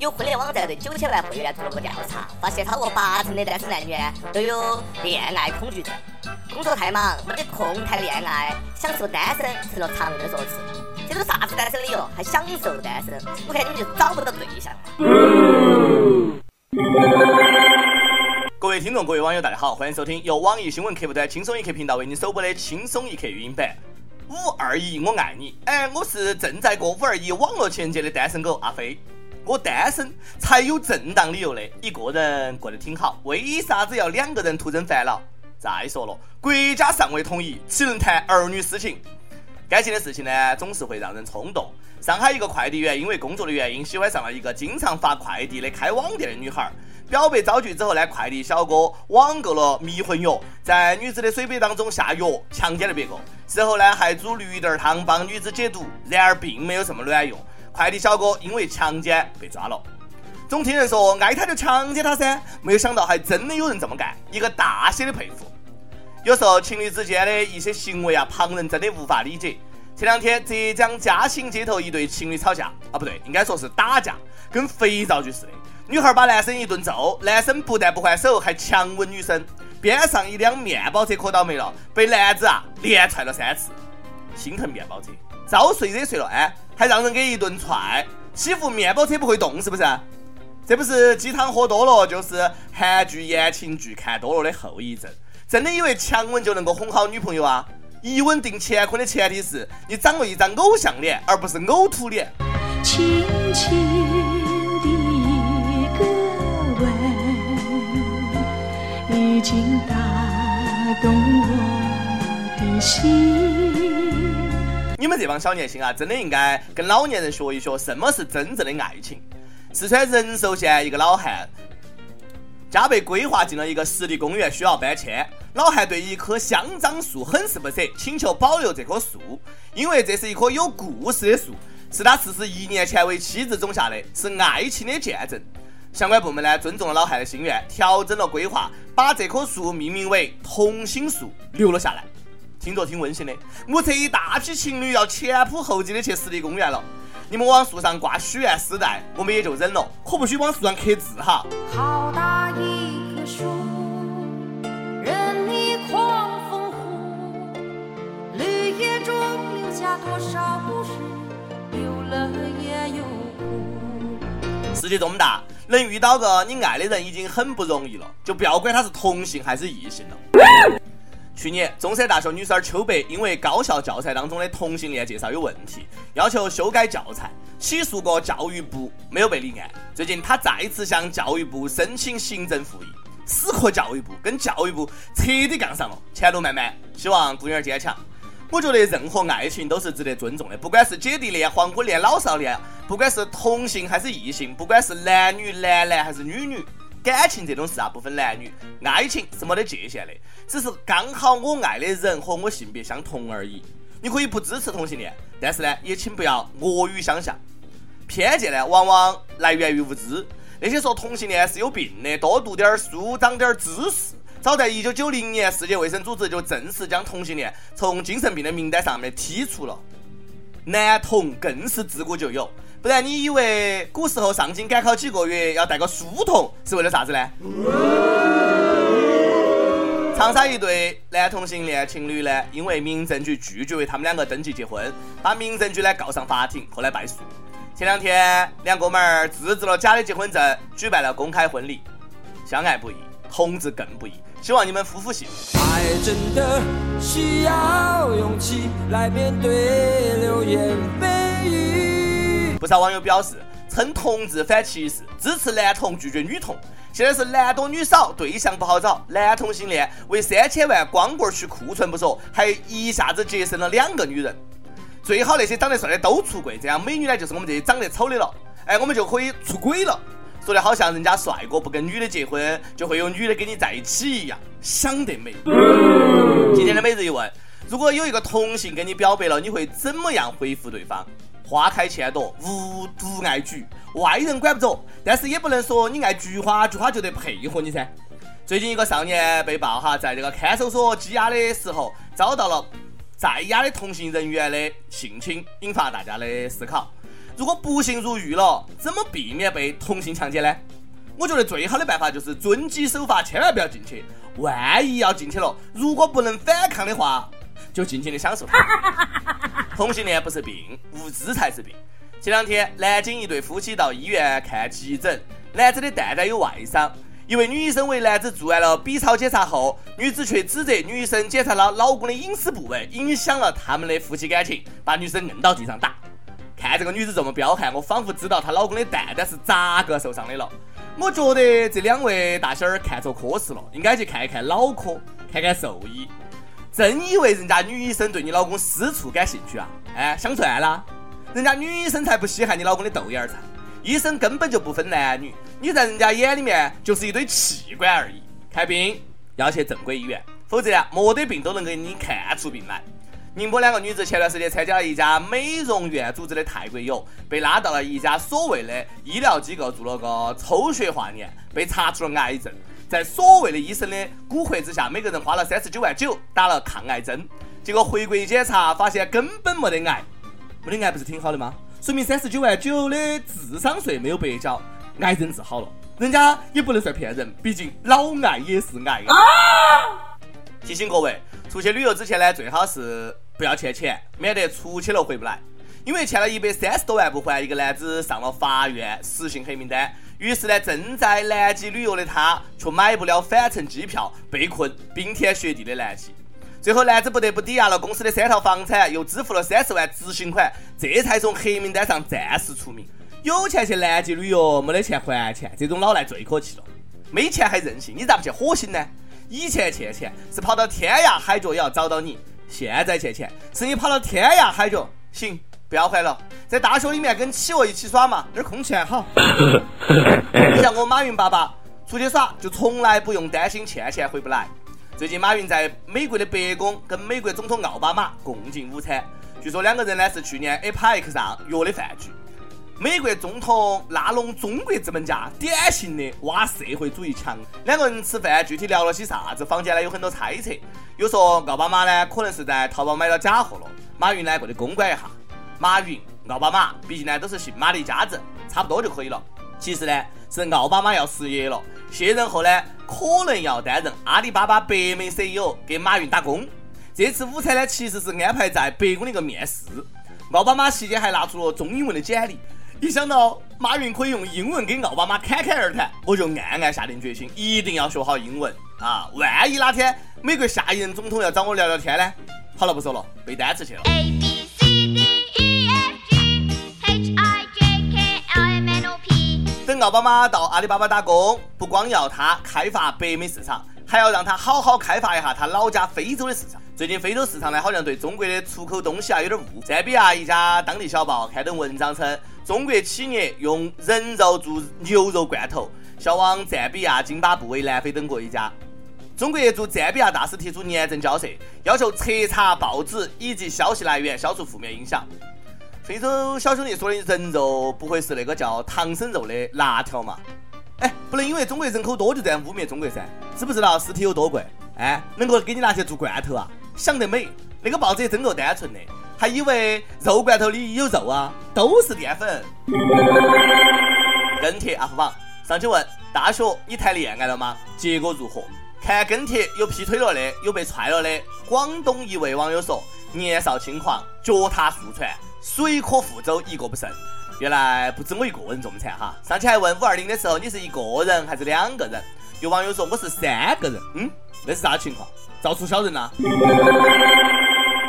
有婚恋网站对九千万会员做了个调查，发现超过八成的单身男女都有恋爱恐惧症。工作太忙，没得空谈恋爱，享受单身成了常用的说辞。这都啥子单身理由？还享受单身？我看你们就找不到对象。各位听众，各位网友，大家好，欢迎收听由网易新闻客户端轻松一刻频道为您首播的轻松一刻语音版。五二一，我爱你。哎，我是正在过五二一网络情人节的单身狗阿飞。我单身才有正当理由的，一个人过得挺好，为啥子要两个人徒增烦恼？再说了，国家尚未统一，岂能谈儿女私情？感情的事情呢，总是会让人冲动。上海一个快递员因为工作的原因，喜欢上了一个经常发快递的开网店的女孩。表白遭拒之后呢，快递小哥网购了迷魂药，在女子的水杯当中下药，强奸了别个。事后呢，还煮绿豆汤帮女子解毒，然而并没有什么卵用。快递小哥因为强奸被抓了。总听人说爱他就强奸他噻，没有想到还真的有人这么干，一个大写的佩服。有时候情侣之间的一些行为啊，旁人真的无法理解。前两天浙江嘉兴街头一对情侣吵架啊，不对，应该说是打架，跟肥皂剧似的。女孩把男生一顿揍，男生不但不还手，还强吻女生。边上一辆面包车可倒霉了，被男子啊连踹了三次。心疼面包车，遭谁惹谁了？哎，还让人给一顿踹，欺负面包车不会动是不是？这不是鸡汤喝多了，就是韩剧言情剧看多了的后遗症。真的以为强吻就能够哄好女朋友啊？一吻定乾坤的前提是你长了一张偶像脸，而不是呕吐脸。轻轻的歌吻，已经打动我的心。你们这帮小年轻啊，真的应该跟老年人学一学什么是真正的爱情。四川仁寿县一个老汉。家被规划进了一个湿地公园，需要搬迁。老汉对一棵香樟树很是不舍，请求保留这棵树，因为这是一棵有故事的树，是他四十一年前为妻子种下的，是爱情的见证。相关部门呢，尊重了老汉的心愿，调整了规划，把这棵树命名为同心树，留了下来。听着挺温馨的。目测一大批情侣要前仆后继的去湿地公园了。你们往树上挂许愿丝带，我们也就忍了，可不许往树上刻字哈。好大一棵树，任你狂风呼，绿叶中留下多少故事，有乐也有苦。世界这么大，能遇到个你爱的人已经很不容易了，就不要管他是同性还是异性了。去年，中山大学女生邱白因为高校教材当中的同性恋介绍有问题，要求修改教材，起诉过教育部，没有被立案。最近，她再次向教育部申请行政复议，死磕教育部，跟教育部彻底杠上了，前路漫漫，希望姑娘坚强。我觉得任何爱情都是值得尊重的，不管是姐弟恋、黄昏恋、老少恋，不管是同性还是异性，不管是男女、男男还是女女。感情这种事啊，不分男女，爱情是没得界限的，只是刚好我爱的人和我性别相同而已。你可以不支持同性恋，但是呢，也请不要恶语相向。偏见呢，往往来源于无知。那些说同性恋是有病的，多读点书，长点知识。早在一九九零年，世界卫生组织就正式将同性恋从精神病的名单上面剔除了。男同更是自古就有。不然你以为古时候上京赶考几个月要带个书童是为了啥子呢？长沙一对男同性恋情侣呢，因为民政局拒绝为他们两个登记结婚，把民政局呢告上法庭，后来败诉。前两天两哥们儿自制了假的结婚证，举办了公开婚礼。相爱不易，同志更不易，希望你们夫妇幸福。爱真的需要勇气来面对流言蜚语。不少网友表示，称同志反歧视，支持男同拒绝女同。现在是男多女少，对象不好找，男同性恋为三千万光棍去库存不说，还一下子节省了两个女人。最好那些长得帅的都出柜，这样美女呢就是我们这些长得丑的了。哎，我们就可以出轨了。说的好像人家帅哥不跟女的结婚，就会有女的跟你在一起一样，想得美。今天的每日一问：如果有一个同性跟你表白了，你会怎么样回复对方？花开千朵，无独爱菊，外人管不着，但是也不能说你爱菊花，菊花就得配合你噻。最近一个少年被曝哈，在这个看守所羁押的时候，遭到了在押的同行人员的性侵，引发大家的思考。如果不幸入狱了，怎么避免被同性强奸呢？我觉得最好的办法就是遵纪守法，千万不要进去。万一要进去了，如果不能反抗的话，就尽情的享受。同性恋不是病，无知才是病。前两天，南京一对夫妻到医院看急诊，男子的蛋蛋有外伤。一位女医生为男子做完了 B 超检查后，女子却指责女医生检查了老公的隐私部位，影响了他们的夫妻感情，把女生摁到地上打。看这个女子这么彪悍，我仿佛知道她老公的蛋蛋是咋个受伤的了。我觉得这两位大仙儿看错科室了，应该去看一看脑科，看看兽医。真以为人家女医生对你老公私处感兴趣啊？哎，想赚啦！人家女医生才不稀罕你老公的豆芽儿菜，医生根本就不分男女，你在人家眼里面就是一堆器官而已。看病要去正规医院，否则啊，没得病都能给你看出病来。宁波两个女子前段时间参加了一家美容院组织的泰国游，被拉到了一家所谓的医疗机构做了个抽血化验，被查出了癌症。在所谓的医生的蛊惑之下，每个人花了三十九万九打了抗癌针，结果回国一检查，发现根本没得癌，没得癌不是挺好的吗？说明三十九万九的智商税没有白交，癌症治好了，人家也不能算骗人，毕竟老癌也是癌啊！提醒各位。出去旅游之前呢，最好是不要欠钱，免得出去了回不来。因为欠了一百三十多万不还，一个男子上了法院，实行黑名单。于是呢，正在南极旅游的他却买不了返程机票，被困冰天雪地的南极。最后，男子不得不抵押了公司的三套房产，又支付了三十万执行款，这才从黑名单上暂时出名。有钱去南极旅游，没得钱还钱，这种老赖最可气了。没钱还任性，你咋不去火星呢？以前欠钱是跑到天涯海角也要找到你，现在欠钱是你跑到天涯海角，行，不要还了，在大学里面跟企鹅一起耍嘛，那儿空气还好。你像我马云爸爸出去耍就从来不用担心欠钱回不来。最近马云在美国的白宫跟美国总统奥巴马共进午餐，据说两个人呢是去年 APEC 上约的饭局。美国总统拉拢中国资本家，典型的挖社会主义墙。两个人吃饭，具体聊了些啥子？坊间呢有很多猜测，有说奥巴马呢可能是在淘宝买了假货了，马云呢过去公关一下。马云、奥巴马毕竟呢都是姓马的一家子，差不多就可以了。其实呢是奥巴马要失业了，卸任后呢可能要担任阿里巴巴北美 CEO，给马云打工。这次午餐呢其实是安排在白宫的一个面试，奥巴马期间还拿出了中英文的简历。一想到马云可以用英文跟奥巴马侃侃而谈，我就暗暗下定决心，一定要学好英文啊！万一哪天美国下一任总统要找我聊聊天呢？好了，不说了，背单词去了。等奥巴马到阿里巴巴打工，不光要他开发北美市场，还要让他好好开发一下他老家非洲的市场。最近非洲市场呢，好像对中国的出口东西啊有点误。赞比亚一家当地小报刊登文章称。中国企业用人肉做牛肉罐头，销往赞比亚、津巴布韦、南非等国家。中国驻赞比亚大使提出严正交涉，要求彻查报纸以及消息来源，消除负面影响。非洲小兄弟说的人肉，不会是那个叫唐僧肉的辣条嘛？哎，不能因为中国人口多就这样污蔑中国噻？知不知道尸体有多贵？哎，能够给你拿去做罐头啊？想得美！那个报纸也真够单纯的。还以为肉罐头里有肉啊，都是淀粉。跟帖 UP 榜上去问：大学你谈恋爱了吗？结果如何？看跟帖有劈腿了的，有被踹了的。广东一位网友说：年少轻狂，脚踏数船，水可覆舟，一个不剩。原来不止我一个人这么惨哈。上去还问五二零的时候你是一个人还是两个人？有网友说我是三个人。嗯，那是啥情况？造出小人呐？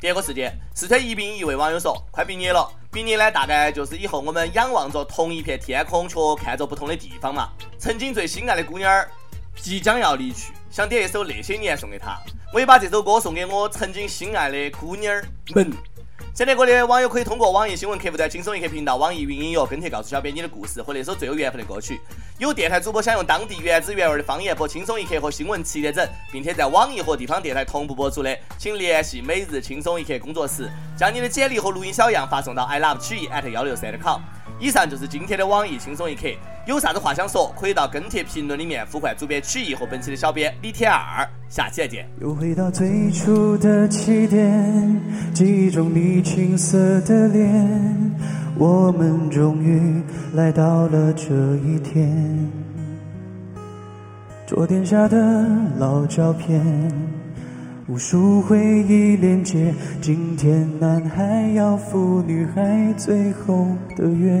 第二个事件，四川宜宾一位网友说：“快毕业了，毕业呢，大概就是以后我们仰望着同一片天空，却看着不同的地方嘛。曾经最心爱的姑娘儿即将要离去，想点一首《那些年》送给他，我也把这首歌送给我曾经心爱的姑娘儿们。”想听歌的网友可以通过网易新闻客户端轻松一刻频道、网易云音乐跟帖告诉小编你的故事和那首最有缘分的歌曲。有电台主播想用当地原汁原味的方言播轻松一刻和新闻七点整，并且在网易和地方电台同步播出的，请联系每日轻松一刻工作室，将你的简历和录音小样发送到 i love 曲艺 at 幺六三点 com。以上就是今天的网易轻松一刻，有啥子话想说，可以到跟帖评论里面呼唤主编曲艺和本期的小编李天二，下期再见。又回到最初的起点，记忆中你青涩的脸。我们终于来到了这一天。桌垫下的老照片，无数回忆连接。今天男孩要赴女孩最后的约，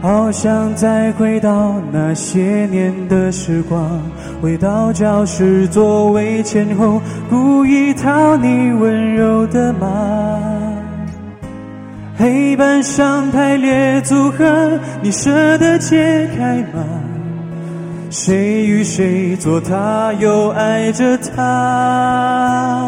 好想再回到那些年的时光，回到教室座位前后，故意讨你温柔的骂。黑板上排列组合，你舍得解开吗？谁与谁坐他，又爱着他？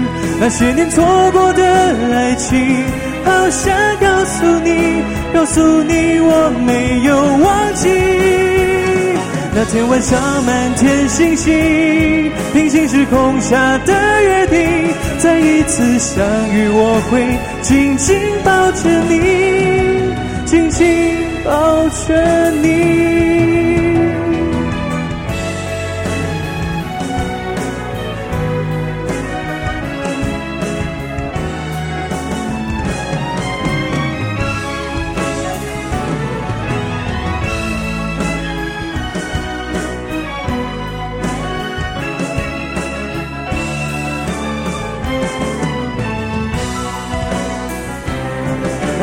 那些年错过的爱情，好想告诉你，告诉你我没有忘记。那天晚上，满天星星，平行时空下的约定，再一次相遇，我会紧紧抱着你，紧紧抱着你。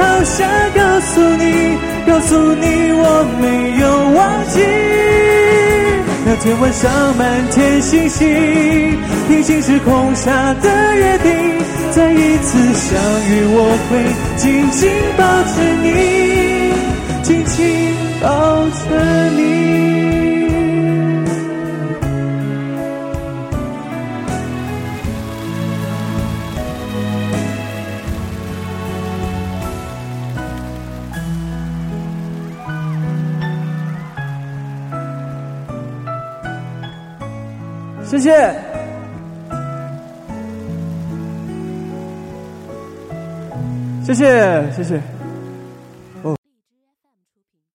好想告诉你，告诉你我没有忘记。那天晚上满天星星，平行时空下的约定，再一次相遇，我会紧紧抱着你，紧紧抱着你。谢谢，谢谢，谢谢。